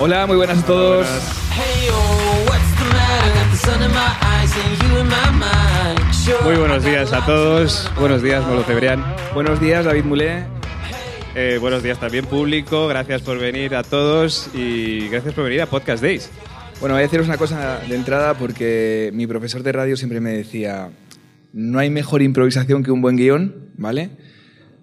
Hola, muy buenas a todos. Muy buenos días a todos. Buenos días, Molo Cebrián. Buenos días, David Mulé. Eh, buenos días también, público. Gracias por venir a todos y gracias por venir a Podcast Days. Bueno, voy a deciros una cosa de entrada porque mi profesor de radio siempre me decía, no hay mejor improvisación que un buen guion, ¿vale?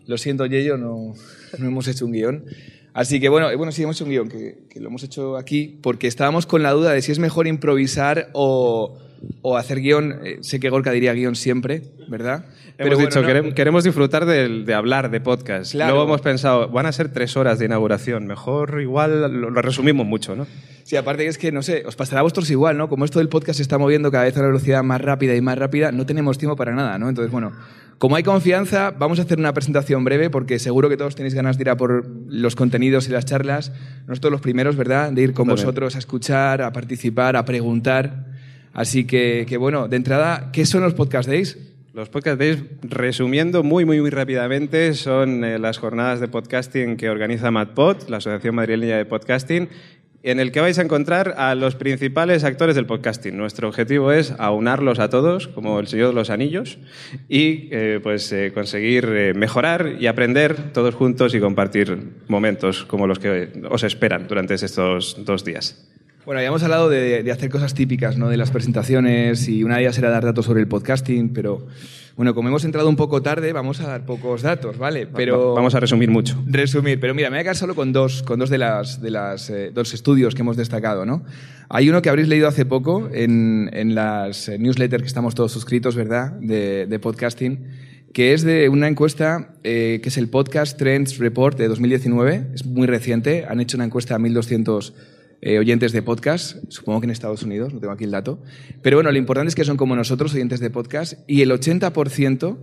Lo siento, Yello, no, no hemos hecho un guion. Así que bueno, eh, bueno sí hemos hecho un guion, que, que, lo hemos hecho aquí, porque estábamos con la duda de si es mejor improvisar o, o hacer guion. Eh, sé que Gorka diría guion siempre, ¿verdad? Hemos Pero dicho, bueno, no, queremos disfrutar de, de, hablar de podcast. Claro. Luego hemos pensado, van a ser tres horas de inauguración, mejor igual lo, lo resumimos mucho, ¿no? Sí, aparte que es que, no sé, os pasará a vosotros igual, ¿no? Como esto del podcast se está moviendo cada vez a una velocidad más rápida y más rápida, no tenemos tiempo para nada, ¿no? Entonces, bueno, como hay confianza, vamos a hacer una presentación breve porque seguro que todos tenéis ganas de ir a por los contenidos y las charlas. Nosotros los primeros, ¿verdad? De ir con También. vosotros a escuchar, a participar, a preguntar. Así que, bueno, de entrada, ¿qué son los Podcast Days? Los Podcast Days, resumiendo muy, muy, muy rápidamente, son eh, las jornadas de podcasting que organiza MadPod, la Asociación Madrileña de Podcasting, en el que vais a encontrar a los principales actores del podcasting. Nuestro objetivo es aunarlos a todos, como el Señor de los Anillos, y eh, pues eh, conseguir mejorar y aprender todos juntos y compartir momentos como los que os esperan durante estos dos días. Bueno, ya hemos hablado de, de, hacer cosas típicas, ¿no? De las presentaciones y una de ellas era dar datos sobre el podcasting, pero bueno, como hemos entrado un poco tarde, vamos a dar pocos datos, ¿vale? Pero vamos a resumir mucho. Resumir, pero mira, me voy a quedar solo con dos, con dos de las, de las eh, dos estudios que hemos destacado, ¿no? Hay uno que habréis leído hace poco en, en las eh, newsletters que estamos todos suscritos, ¿verdad? De, de podcasting que es de una encuesta eh, que es el Podcast Trends Report de 2019, es muy reciente, han hecho una encuesta a 1200 eh, oyentes de podcast, supongo que en Estados Unidos, no tengo aquí el dato. Pero bueno, lo importante es que son como nosotros, oyentes de podcast, y el 80%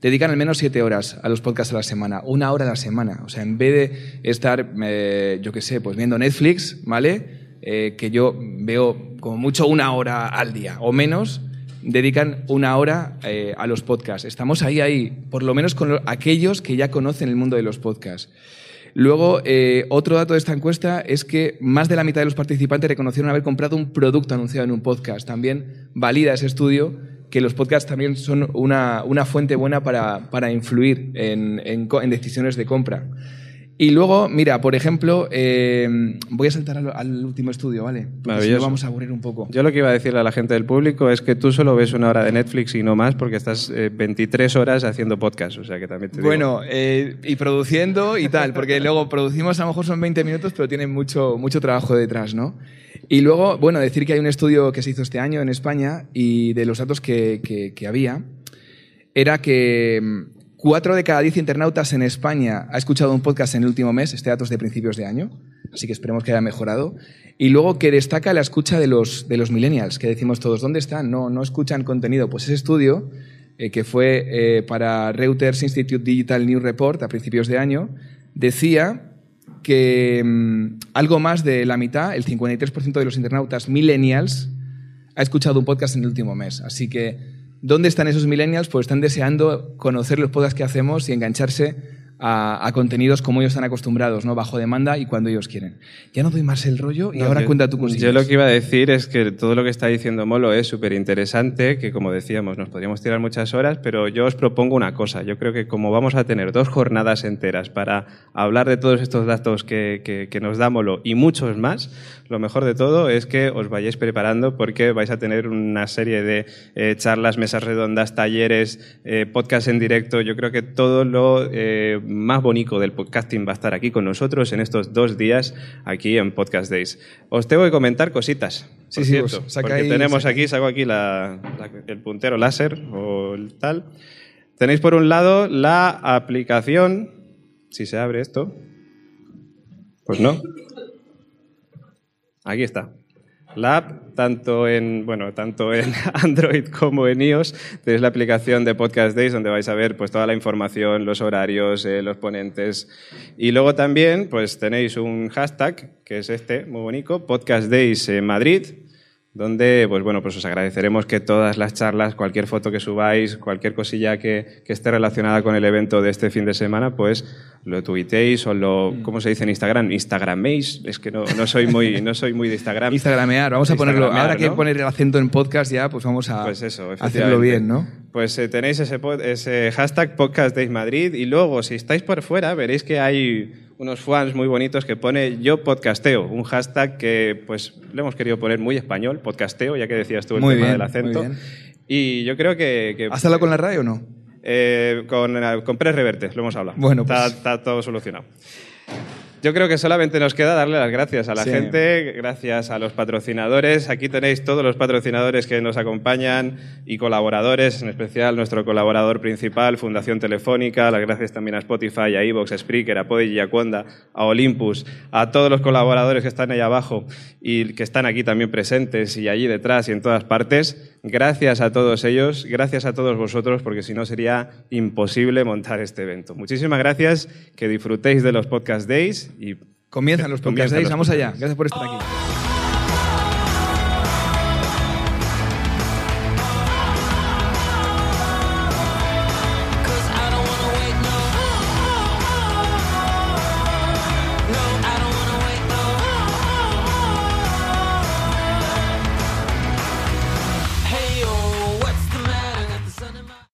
dedican al menos 7 horas a los podcasts a la semana, una hora a la semana. O sea, en vez de estar, eh, yo qué sé, pues viendo Netflix, ¿vale? Eh, que yo veo como mucho una hora al día o menos, dedican una hora a los podcasts. Estamos ahí, ahí, por lo menos con lo, aquellos que ya conocen el mundo de los podcasts. Luego, eh, otro dato de esta encuesta es que más de la mitad de los participantes reconocieron haber comprado un producto anunciado en un podcast. También valida ese estudio que los podcasts también son una, una fuente buena para, para influir en, en, en, decisiones de compra. Y luego, mira, por ejemplo, eh, voy a saltar al, al, último estudio, ¿vale? Porque si no vamos a aburrir un poco. Yo lo que iba a decirle a la gente del público es que tú solo ves una hora de Netflix y no más porque estás eh, 23 horas haciendo podcast, o sea que también te digo. Bueno, eh, y produciendo y tal, porque luego producimos a lo mejor son 20 minutos, pero tiene mucho, mucho trabajo detrás, ¿no? Y luego, bueno, decir que hay un estudio que se hizo este año en España y de los datos que, que, que había era que Cuatro de cada diez internautas en España ha escuchado un podcast en el último mes, este dato es de principios de año, así que esperemos que haya mejorado. Y luego que destaca la escucha de los, de los millennials, que decimos todos, ¿dónde están? No, no escuchan contenido. Pues ese estudio, eh, que fue eh, para Reuters Institute Digital News Report a principios de año, decía que mmm, algo más de la mitad, el 53% de los internautas millennials, ha escuchado un podcast en el último mes. Así que ¿Dónde están esos millennials? Pues están deseando conocer los podcasts que hacemos y engancharse a, a, contenidos como ellos están acostumbrados, ¿no? Bajo demanda y cuando ellos quieren. Ya no doy más el rollo y no, ahora yo, cuenta tu cosilla. Yo lo que iba a decir es que todo lo que está diciendo Molo es súper interesante, que como decíamos, nos podríamos tirar muchas horas, pero yo os propongo una cosa. Yo creo que como vamos a tener dos jornadas enteras para hablar de todos estos datos que, que, que nos da Molo y muchos más, lo mejor de todo es que os vayáis preparando porque vais a tener una serie de eh, charlas, mesas redondas, talleres, eh, podcast en directo. Yo creo que todo lo eh, más bonito del podcasting va a estar aquí con nosotros en estos dos días aquí en Podcast Days. Os tengo que comentar cositas. Sí, sí, cierto, porque tenemos aquí, saco aquí la, la, el puntero láser o el tal. Tenéis por un lado la aplicación, si se abre esto, pues no. Aquí está. Tanto en, bueno, tanto en Android como en iOS, tenéis la aplicación de Podcast Days donde vais a ver pues, toda la información, los horarios, eh, los ponentes. Y luego también pues, tenéis un hashtag, que es este, muy bonito, Podcast Days en Madrid. donde pues bueno, pues os agradeceremos que todas las charlas, cualquier foto que subáis, cualquier cosilla que, que esté relacionada con el evento de este fin de semana, pues lo tuitéis o lo, ¿cómo se dice en Instagram? Instagraméis, es que no, no soy muy no soy muy de Instagram. Instagramear, vamos a ponerlo, ahora que ¿no? poner el acento en podcast ya, pues vamos a Pues eso, hacerlo bien, ¿no? Pues eh, tenéis ese, hashtag Podcast Days Madrid y luego, si estáis por fuera, veréis que hay unos fans muy bonitos que pone yo podcasteo, un hashtag que pues le hemos querido poner muy español, podcasteo, ya que decías tú el Muy tema bien, del acento. muy bien. Y yo creo que... que ¿Has hablado con la radio o no? Eh, con, eh, con Press Reverte, lo hemos hablado. Bueno, está, pues- está todo solucionado. Yo creo que solamente nos queda darle las gracias a la Sí. gente, gracias a los patrocinadores. Aquí tenéis todos los patrocinadores que nos acompañan y colaboradores, en especial nuestro colaborador principal, Fundación Telefónica. Las gracias también a Spotify, a Evox, a Spreaker, a Podigy, a Conda, a Olympus, a todos los colaboradores que están ahí abajo y que están aquí también presentes y allí detrás y en todas partes. Gracias a todos ellos, gracias a todos vosotros, porque si no sería imposible montar este evento. Muchísimas gracias, que disfrutéis de los Podcast Days y Comienzan los podcast Comienzan days, los vamos allá. Gracias por estar aquí.